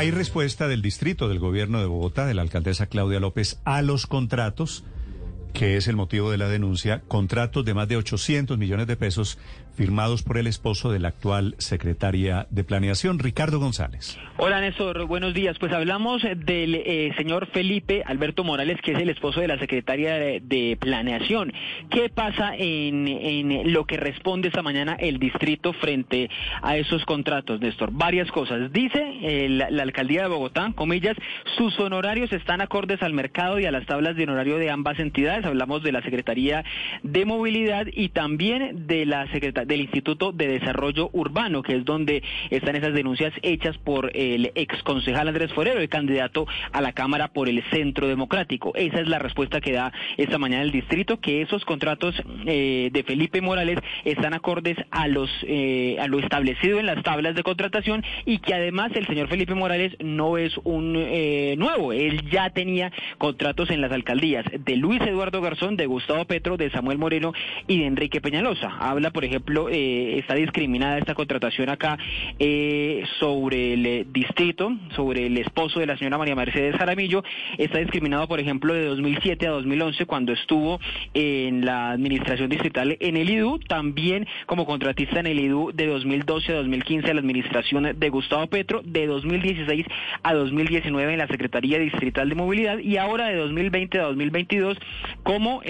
Hay respuesta del distrito del gobierno de Bogotá, de la alcaldesa Claudia López, a los contratos que es el motivo de la denuncia, contratos de más de 800 millones de pesos firmados por el esposo de la actual secretaria de Planeación, Ricardo González. Hola Néstor, buenos días. Pues hablamos del eh, señor Felipe Alberto Morales, que es el esposo de la secretaria de, Planeación. ¿Qué pasa en, lo que responde esta mañana el distrito frente a esos contratos, Néstor? Varias cosas. Dice la alcaldía de Bogotá, comillas, sus honorarios están acordes al mercado y a las tablas de honorario de ambas entidades. Hablamos de la Secretaría de Movilidad y también de la Secretaría del Instituto de Desarrollo Urbano, que es donde están esas denuncias hechas por el ex concejal Andrés Forero, el candidato a la Cámara por el Centro Democrático. Esa es la respuesta que da esta mañana el distrito, que esos contratos eh, de Felipe Morales están acordes a los eh, a lo establecido en las tablas de contratación y que además el señor Felipe Morales no es un eh, nuevo, él ya tenía contratos en las alcaldías de Luis Eduardo Garzón, de Gustavo Petro, de Samuel Moreno y de Enrique Peñalosa. Habla, por ejemplo, eh, está discriminada esta contratación acá eh, sobre el eh, distrito, sobre el esposo de la señora María Mercedes Jaramillo. Está discriminado, por ejemplo, de 2007 a 2011 cuando estuvo en la administración distrital en el IDU, también como contratista en el IDU de 2012 a 2015 a la administración de Gustavo Petro, de 2016 a 2019 en la Secretaría Distrital de Movilidad y ahora de 2020 a 2022 como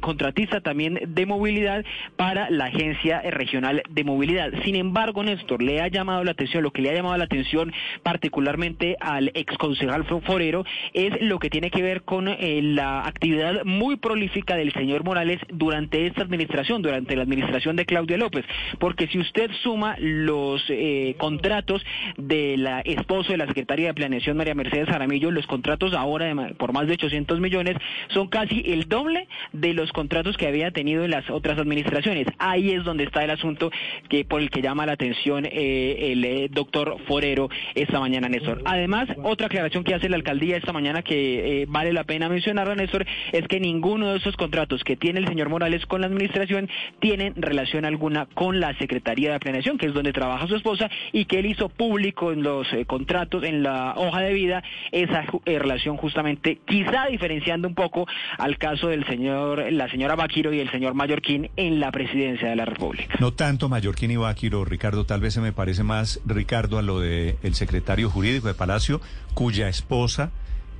contratista también de movilidad para la agencia Regional de Movilidad. Sin embargo, Néstor, le ha llamado la atención, lo que le ha llamado la atención particularmente al exconcejal Forero es lo que tiene que ver con eh, la actividad muy prolífica del señor Morales durante esta administración, durante la administración de Claudia López. Porque si usted suma los eh, contratos de la esposo de la secretaria de Planeación, María Mercedes Jaramillo, los contratos ahora por más de 800 millones son casi el doble de los contratos que había tenido en las otras administraciones. Ahí es donde está el asunto que por el que llama la atención eh, el eh, doctor Forero esta mañana, Néstor. Además, otra aclaración que hace la alcaldía esta mañana que eh, vale la pena mencionarla, Néstor, es que ninguno de esos contratos que tiene el señor Morales con la administración tienen relación alguna con la Secretaría de Planeación, que es donde trabaja su esposa, y que él hizo público en los contratos, en la hoja de vida, esa relación justamente, quizá diferenciando un poco al caso del señor, la señora Baquiro y el señor Mallorquín en la presidencia de la República. No tanto Mallorquín y Báquiro, Ricardo, tal vez se me parece más, Ricardo, a lo del el secretario jurídico de Palacio, cuya esposa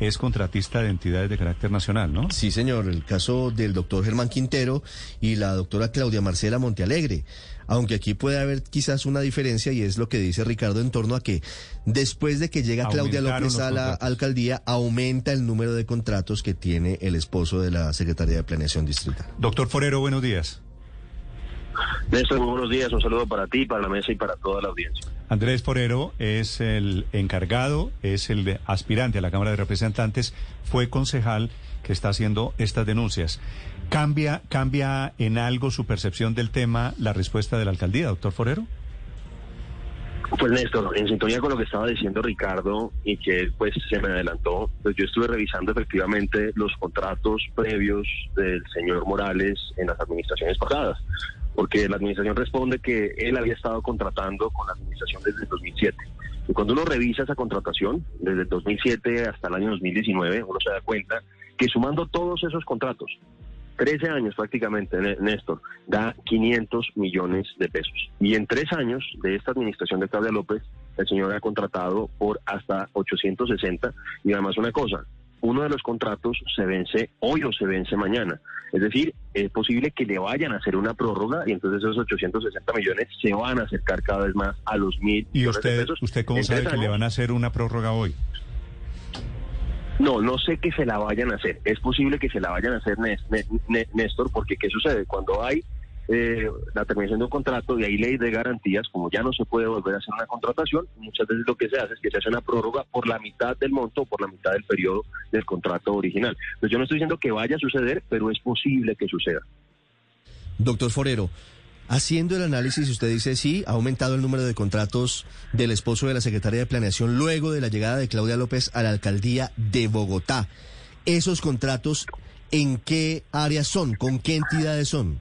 es contratista de entidades de carácter nacional, ¿no? Sí, señor. El caso del doctor Germán Quintero y la doctora Claudia Marcela Montealegre. Aunque aquí puede haber quizás una diferencia y es lo que dice Ricardo en torno a que después de que llega Claudia López a la alcaldía, aumenta el número de contratos que tiene el esposo de la Secretaría de Planeación Distrital. Doctor Forero, buenos días. Néstor, muy buenos días. Un saludo para ti, para la mesa y para toda la audiencia. Andrés Forero es el encargado, es el aspirante a la Cámara de Representantes, fue concejal que está haciendo estas denuncias. ¿Cambia, ¿Cambia en algo su percepción del tema la respuesta de la alcaldía, doctor Forero? Pues Néstor, en sintonía con lo que estaba diciendo Ricardo y que pues se me adelantó, pues yo estuve revisando efectivamente los contratos previos del señor Morales en las administraciones pasadas porque la administración responde que él había estado contratando con la administración desde el 2007. Y cuando uno revisa esa contratación, desde el 2007 hasta el año 2019, uno se da cuenta que sumando todos esos contratos, 13 años prácticamente, Néstor, da 500 millones de pesos. Y en tres años de esta administración de Claudia López, el señor ha contratado por hasta 860. Y además una cosa, uno de los contratos se vence hoy o se vence mañana. Es decir, es posible que le vayan a hacer una prórroga y entonces esos 860 millones se van a acercar cada vez más a los mil. ¿Y usted, usted cómo sabe que le van a hacer una prórroga hoy? No, no sé que se la vayan a hacer. Es posible que se la vayan a hacer, Néstor, porque ¿qué sucede? Cuando hay eh, la terminación de un contrato y hay ley de garantías, como ya no se puede volver a hacer una contratación, muchas veces lo que se hace es que se hace una prórroga por la mitad del monto o por la mitad del periodo del contrato original. Entonces yo no estoy diciendo que vaya a suceder, pero es posible que suceda. Doctor Forero, haciendo el análisis, usted dice sí, ha aumentado el número de contratos del esposo de la secretaria de Planeación luego de la llegada de Claudia López a la alcaldía de Bogotá. ¿Esos contratos en qué áreas son? ¿Con qué entidades son?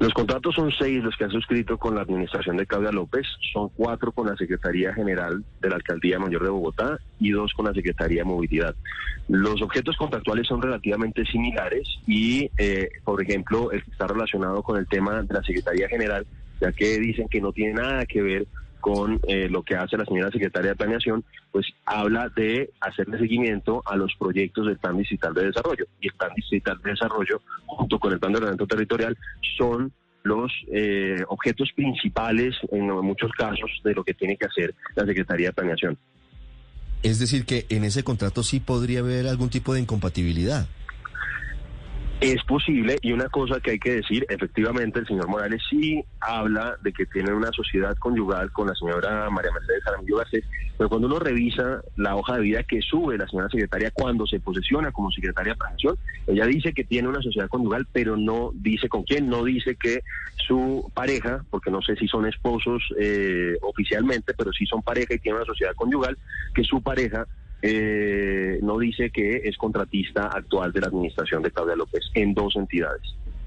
Los contratos son seis los que han suscrito con la administración de Claudia López, son cuatro con la Secretaría General de la Alcaldía Mayor de Bogotá y dos con la Secretaría de Movilidad. Los objetos contractuales son relativamente similares y, eh, por ejemplo, el que está relacionado con el tema de la Secretaría General, ya que dicen que no tiene nada que ver con eh, lo que hace la señora secretaria de Planeación, pues habla de hacerle seguimiento a los proyectos del Plan Digital de Desarrollo. Y el Plan Digital de Desarrollo, junto con el Plan de Ordenamiento Territorial, son los eh, objetos principales, en muchos casos, de lo que tiene que hacer la Secretaría de Planeación. Es decir, que en ese contrato sí podría haber algún tipo de incompatibilidad. Es posible y una cosa que hay que decir, efectivamente el señor Morales sí habla de que tiene una sociedad conyugal con la señora María Mercedes Aramillo Garcés, pero cuando uno revisa la hoja de vida que sube la señora secretaria cuando se posesiona como secretaria de planeación, ella dice que tiene una sociedad conyugal, pero no dice con quién, no dice que su pareja, porque no sé si son esposos eh, oficialmente, pero sí son pareja y tiene una sociedad conyugal, que su pareja eh, no dice que es contratista actual de la administración de Claudia López en dos entidades.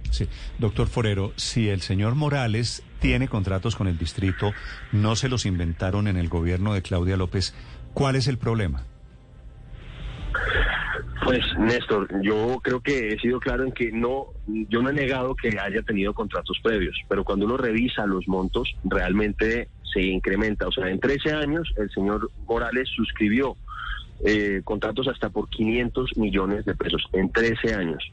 Sí, doctor Forero, si el señor Morales tiene contratos con el distrito, no se los inventaron en el gobierno de Claudia López, ¿cuál es el problema? Pues Néstor, yo creo que he sido claro en que no, yo no he negado que haya tenido contratos previos, pero cuando uno revisa los montos, realmente se incrementa. O sea, en 13 años el señor Morales suscribió eh, contratos hasta por 500 millones de pesos en 13 años.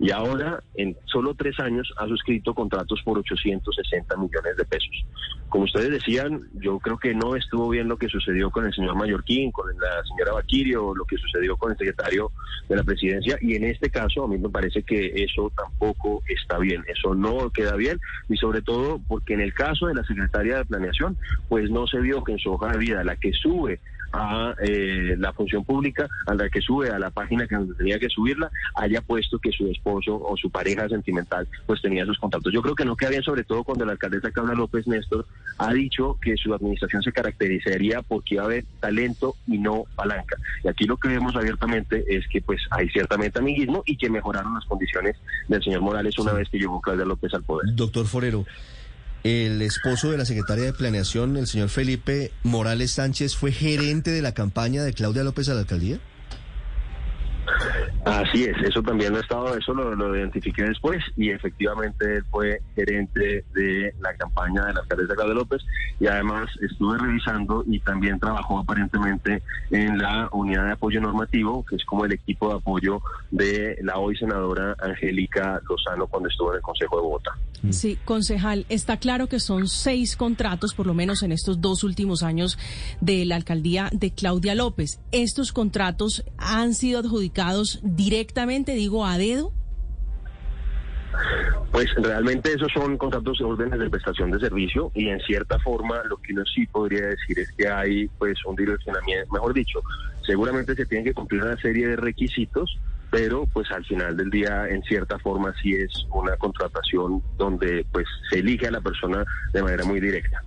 Y ahora, en solo tres años, ha suscrito contratos por 860 millones de pesos. Como ustedes decían, yo creo que no estuvo bien lo que sucedió con el señor Mallorquín, con la señora Baquirio, lo que sucedió con el secretario de la presidencia. Y en este caso, a mí me parece que eso tampoco está bien. Eso no queda bien. Y sobre todo porque en el caso de la secretaria de Planeación, pues no se vio que en su hoja de vida, la que sube a eh, la función pública, a la que sube a la página que tenía que subirla, haya puesto que su esposo o su pareja sentimental pues tenía sus contactos. Yo creo que no queda bien, sobre todo cuando la alcaldesa Carla López Néstor ha dicho que su administración se caracterizaría porque iba a haber talento y no palanca. Y aquí lo que vemos abiertamente es que pues hay ciertamente amiguismo y que mejoraron las condiciones del señor Morales una vez que llegó Claudia López al poder. Doctor Forero, el esposo de la secretaria de Planeación, el señor Felipe Morales Sánchez, fue gerente de la campaña de Claudia López a la alcaldía. Así es, eso también lo he estado, eso lo, lo, identifiqué después y efectivamente él fue gerente de la campaña de la alcaldesa Claudia López y además estuve revisando y también trabajó aparentemente en la unidad de apoyo normativo, que es como el equipo de apoyo de la hoy senadora Angélica Lozano cuando estuvo en el Consejo de Bogotá. Sí, concejal, está claro que son seis contratos, por lo menos en estos dos últimos años de la alcaldía de Claudia López. ¿Estos contratos han sido adjudicados directamente, digo, a dedo? Pues realmente esos son contratos de órdenes de prestación de servicio y en cierta forma lo que uno sí podría decir es que hay pues un direccionamiento, mejor dicho, seguramente se tienen que cumplir una serie de requisitos, pero pues al final del día en cierta forma sí es una contratación donde pues se elige a la persona de manera muy directa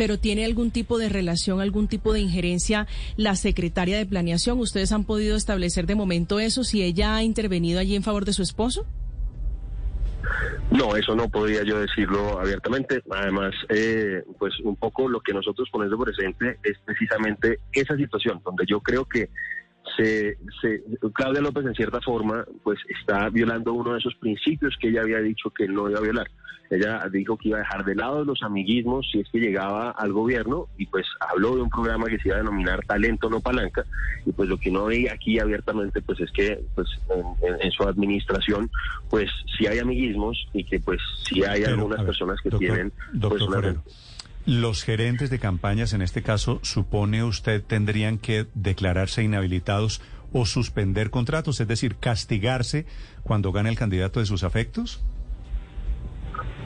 pero tiene algún tipo de relación, algún tipo de injerencia la secretaria de planeación. ¿Ustedes han podido establecer de momento eso, si ella ha intervenido allí en favor de su esposo? No, eso no podría yo decirlo abiertamente. Además, eh, pues un poco lo que nosotros ponemos presente es precisamente esa situación, donde yo creo que se, se, Claudia López en cierta forma pues está violando uno de esos principios que ella había dicho que no iba a violar. Ella dijo que iba a dejar de lado los amiguismos si es que llegaba al gobierno y pues habló de un programa que se iba a denominar Talento no Palanca y pues lo que no veía aquí abiertamente pues es que pues en, su administración pues sí hay amiguismos y que pues sí hay algunas personas que tienen pues los gerentes de campañas, en este caso, supone usted tendrían que declararse inhabilitados o suspender contratos, es decir, castigarse cuando gane el candidato de sus afectos?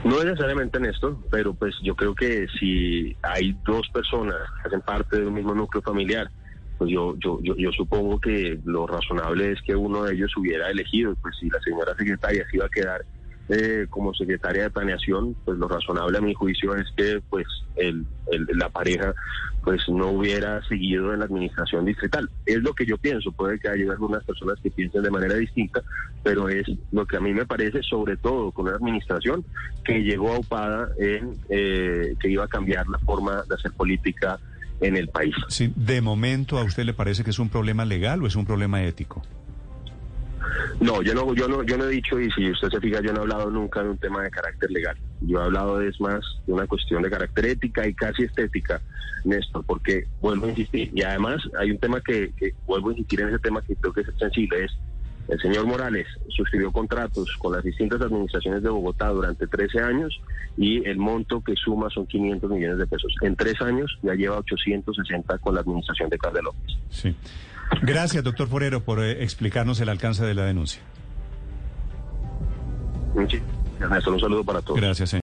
No necesariamente en esto, pero pues yo creo que si hay dos personas que hacen parte de un mismo núcleo familiar, pues yo, yo, yo, yo supongo que lo razonable es que uno de ellos hubiera elegido, pues si la señora secretaria se iba a quedar eh, como secretaria de planeación, pues lo razonable a mi juicio es que pues el, la pareja pues no hubiera seguido en la administración distrital. Es lo que yo pienso, puede que haya algunas personas que piensen de manera distinta, pero es lo que a mí me parece, sobre todo con una administración que llegó aupada en eh, que iba a cambiar la forma de hacer política en el país. De momento, ¿a usted le parece que es un problema legal o es un problema ético? No, yo no, yo no, yo no he dicho y si usted se fija, yo no he hablado nunca de un tema de carácter legal. Yo he hablado es más de una cuestión de carácter ética y casi estética, Néstor, porque vuelvo a insistir y además hay un tema que, vuelvo a insistir en ese tema que creo que es sensible es el señor Morales suscribió contratos con las distintas administraciones de Bogotá durante 13 años y el monto que suma son 500 millones de pesos. En tres años ya lleva 860 con la administración de Carlos López. Sí. Gracias, doctor Forero, por eh, explicarnos el alcance de la denuncia. Ernesto, un saludo para todos. Gracias, señor.